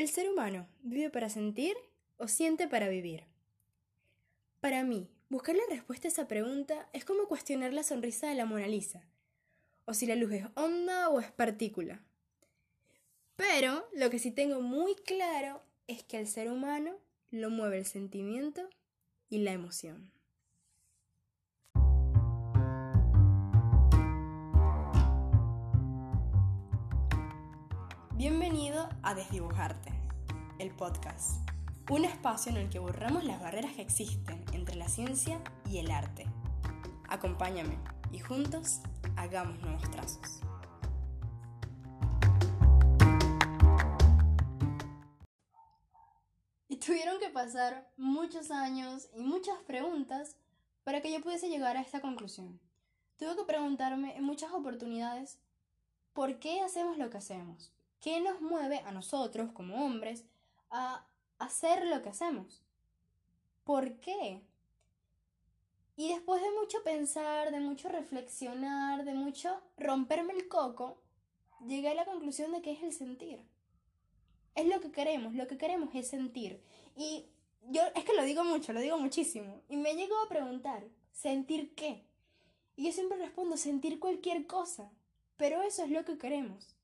¿El ser humano vive para sentir o siente para vivir? Para mí, buscar la respuesta a esa pregunta es como cuestionar la sonrisa de la Mona Lisa, o si la luz es onda o es partícula. Pero lo que sí tengo muy claro es que al ser humano lo mueve el sentimiento y la emoción. Bienvenido a Desdibujarte, el podcast, un espacio en el que borramos las barreras que existen entre la ciencia y el arte. Acompáñame y juntos hagamos nuevos trazos. Y tuvieron que pasar muchos años y muchas preguntas para que yo pudiese llegar a esta conclusión. Tuve que preguntarme en muchas oportunidades por qué hacemos lo que hacemos, ¿Qué nos mueve a nosotros como hombres a hacer lo que hacemos? ¿Por qué? Y después de mucho pensar, de mucho reflexionar, de mucho romperme el coco, llegué a la conclusión de que es el sentir. Es lo que queremos, lo que queremos es sentir. Y yo es que lo digo mucho, lo digo muchísimo. Y me llegó a preguntar, ¿sentir qué? Y yo siempre respondo, sentir cualquier cosa. Pero eso es lo que queremos.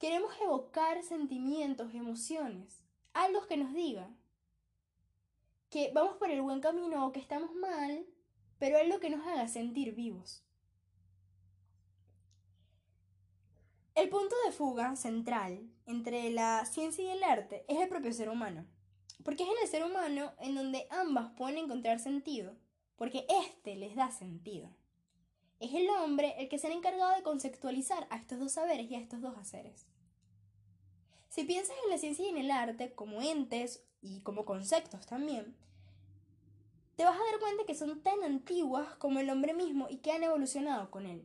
Queremos evocar sentimientos, emociones, algo que nos diga que vamos por el buen camino o que estamos mal, pero algo que nos haga sentir vivos. El punto de fuga central entre la ciencia y el arte es el propio ser humano, porque es en el ser humano en donde ambas pueden encontrar sentido, porque éste les da sentido. Es el hombre el que se ha encargado de conceptualizar a estos dos saberes y a estos dos haceres. Si piensas en la ciencia y en el arte como entes y como conceptos también, te vas a dar cuenta que son tan antiguas como el hombre mismo y que han evolucionado con él.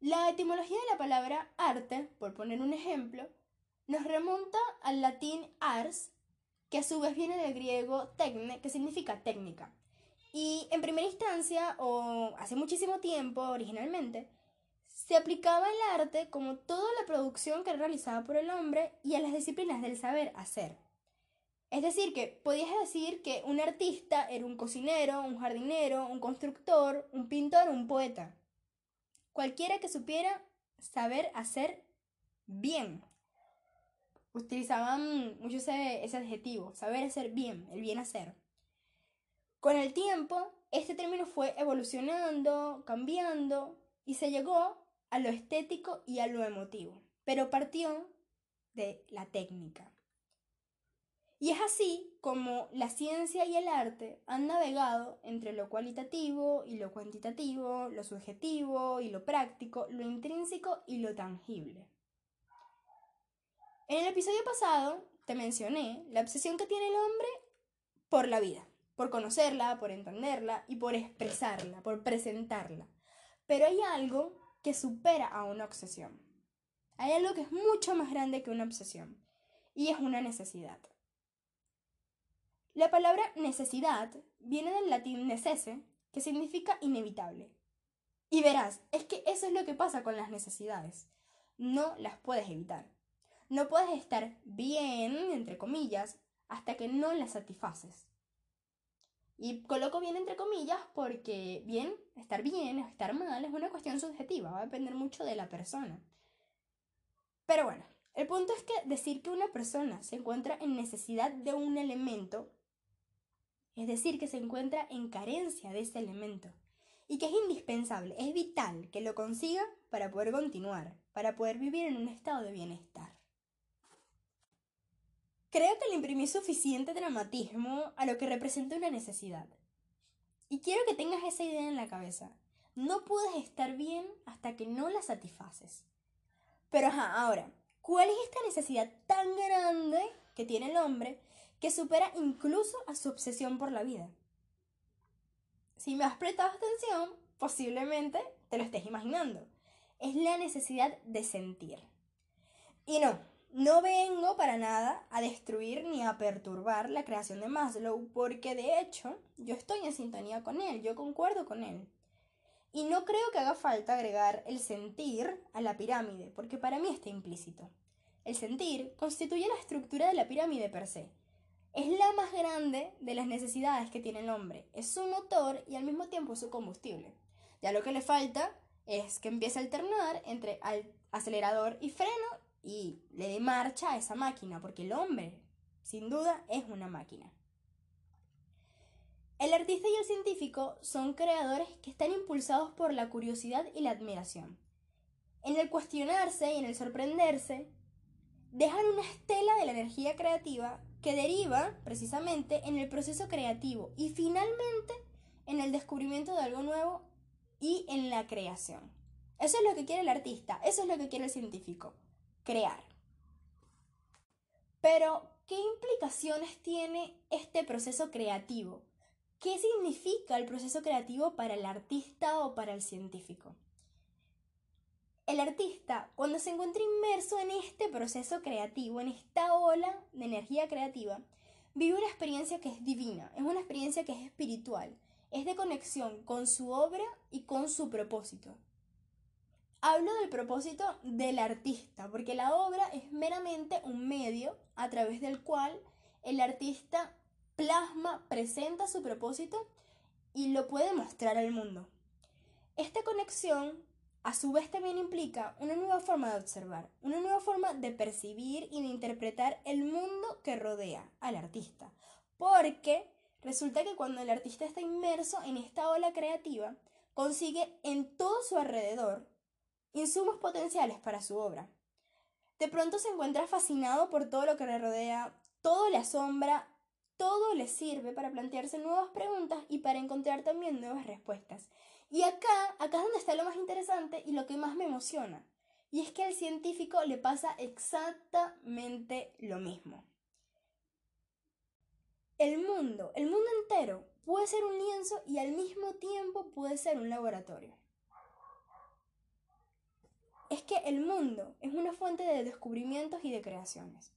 La etimología de la palabra arte, por poner un ejemplo, nos remonta al latín ars, que a su vez viene del griego techne, que significa técnica. Y en primera instancia, o hace muchísimo tiempo originalmente, se aplicaba el arte como toda la producción que era realizada por el hombre y a las disciplinas del saber hacer. Es decir, que podías decir que un artista era un cocinero, un jardinero, un constructor, un pintor, un poeta. Cualquiera que supiera saber hacer bien. Utilizaban mucho ese, ese adjetivo, saber hacer bien, el bien hacer. Con el tiempo, este término fue evolucionando, cambiando, y se llegó a lo estético y a lo emotivo, pero partió de la técnica. Y es así como la ciencia y el arte han navegado entre lo cualitativo y lo cuantitativo, lo subjetivo y lo práctico, lo intrínseco y lo tangible. En el episodio pasado te mencioné la obsesión que tiene el hombre por la vida, por conocerla, por entenderla y por expresarla, por presentarla. Pero hay algo que supera a una obsesión. Hay algo que es mucho más grande que una obsesión, y es una necesidad. La palabra necesidad viene del latín necesse, que significa inevitable. Y verás, es que eso es lo que pasa con las necesidades. No las puedes evitar. No puedes estar bien, entre comillas, hasta que no las satisfaces. Y coloco bien entre comillas porque bien, estar bien o estar mal es una cuestión subjetiva, va a depender mucho de la persona. Pero bueno, el punto es que decir que una persona se encuentra en necesidad de un elemento, es decir, que se encuentra en carencia de ese elemento, y que es indispensable, es vital que lo consiga para poder continuar, para poder vivir en un estado de bienestar. Creo que le imprimí suficiente dramatismo a lo que representa una necesidad. Y quiero que tengas esa idea en la cabeza. No puedes estar bien hasta que no la satisfaces. Pero ajá, ahora, ¿cuál es esta necesidad tan grande que tiene el hombre que supera incluso a su obsesión por la vida? Si me has prestado atención, posiblemente te lo estés imaginando. Es la necesidad de sentir. Y no, no vengo para nada a destruir ni a perturbar la creación de Maslow, porque de hecho yo estoy en sintonía con él, yo concuerdo con él. Y no creo que haga falta agregar el sentir a la pirámide, porque para mí está implícito. el sentir, constituye la estructura de la pirámide per se. Es la más grande de las necesidades que tiene el hombre. Es su motor y al mismo tiempo su combustible. Ya lo que le falta es que empiece a alternar entre acelerador y freno y le dé marcha a esa máquina, porque el hombre, sin duda, es una máquina. El artista y el científico son creadores que están impulsados por la curiosidad y la admiración. En el cuestionarse y en el sorprenderse, dejan una estela de la energía creativa que deriva precisamente en el proceso creativo y finalmente en el descubrimiento de algo nuevo y en la creación. Eso es lo que quiere el artista, eso es lo que quiere el científico, crear. Pero, ¿qué implicaciones tiene este proceso creativo? ¿Qué significa el proceso creativo para el artista o para el científico? El artista, cuando se encuentra inmerso en este proceso creativo, en esta ola de energía creativa, vive una experiencia que es divina, es una experiencia que es espiritual, es de conexión con su obra y con su propósito. Hablo del propósito del artista, porque la obra es meramente un medio a través del cual el artista plasma, presenta su propósito y lo puede mostrar al mundo. Esta conexión a su vez también implica una nueva forma de observar, una nueva forma de percibir y de interpretar el mundo que rodea al artista. Porque resulta que cuando el artista está inmerso en esta ola creativa, consigue en todo su alrededor insumos potenciales para su obra. De pronto se encuentra fascinado por todo lo que le rodea, todo le asombra, todo le sirve para plantearse nuevas preguntas y para encontrar también nuevas respuestas. Y acá, acá es donde está lo más interesante y lo que más me emociona. Y es que al científico le pasa exactamente lo mismo. El mundo, el mundo entero, puede ser un lienzo y al mismo tiempo puede ser un laboratorio. Es que el mundo es una fuente de descubrimientos y de creaciones.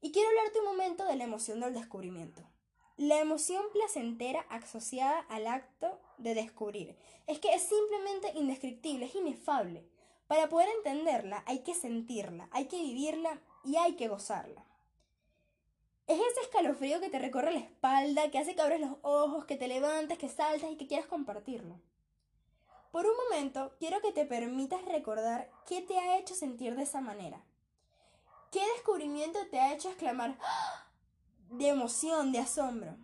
Y quiero hablarte un momento de la emoción del descubrimiento. La emoción placentera asociada al acto de descubrir es que es simplemente indescriptible, es inefable. Para poder entenderla hay que sentirla, hay que vivirla y hay que gozarla. Es ese escalofrío que te recorre la espalda, que hace que abres los ojos, que te levantes, que saltas y que quieras compartirlo. Por un momento, quiero que te permitas recordar qué te ha hecho sentir de esa manera. ¿Qué descubrimiento te ha hecho exclamar ¡Ah! de emoción, de asombro.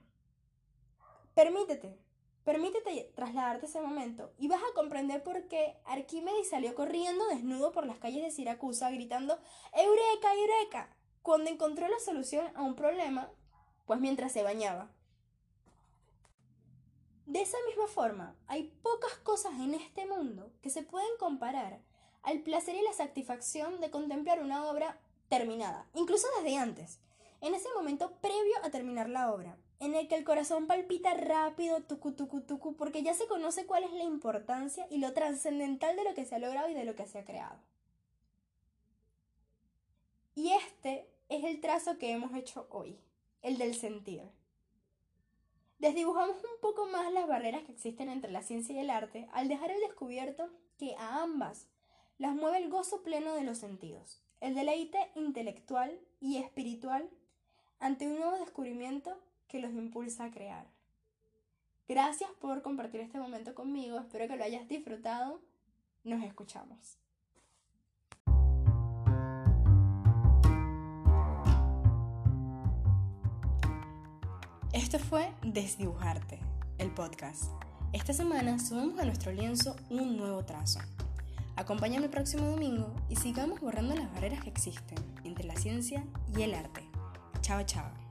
Permítete, permítete trasladarte ese momento y vas a comprender por qué Arquímedes salió corriendo desnudo por las calles de Siracusa gritando ¡Eureka, Eureka! cuando encontró la solución a un problema, pues mientras se bañaba. De esa misma forma, hay pocas cosas en este mundo que se pueden comparar al placer y la satisfacción de contemplar una obra terminada, incluso desde antes en ese momento previo a terminar la obra, en el que el corazón palpita rápido, tucu, tucu, tucu, porque ya se conoce cuál es la importancia y lo trascendental de lo que se ha logrado y de lo que se ha creado. Y este es el trazo que hemos hecho hoy, el del sentir. Desdibujamos un poco más las barreras que existen entre la ciencia y el arte al dejar el descubierto que a ambas las mueve el gozo pleno de los sentidos, el deleite intelectual y espiritual ante un nuevo descubrimiento que los impulsa a crear. Gracias por compartir este momento conmigo, espero que lo hayas disfrutado. Nos escuchamos. Esto fue Desdibujarte, el podcast. Esta semana subimos a nuestro lienzo un nuevo trazo. Acompáñame el próximo domingo y sigamos borrando las barreras que existen entre la ciencia y el arte. Chao, chao.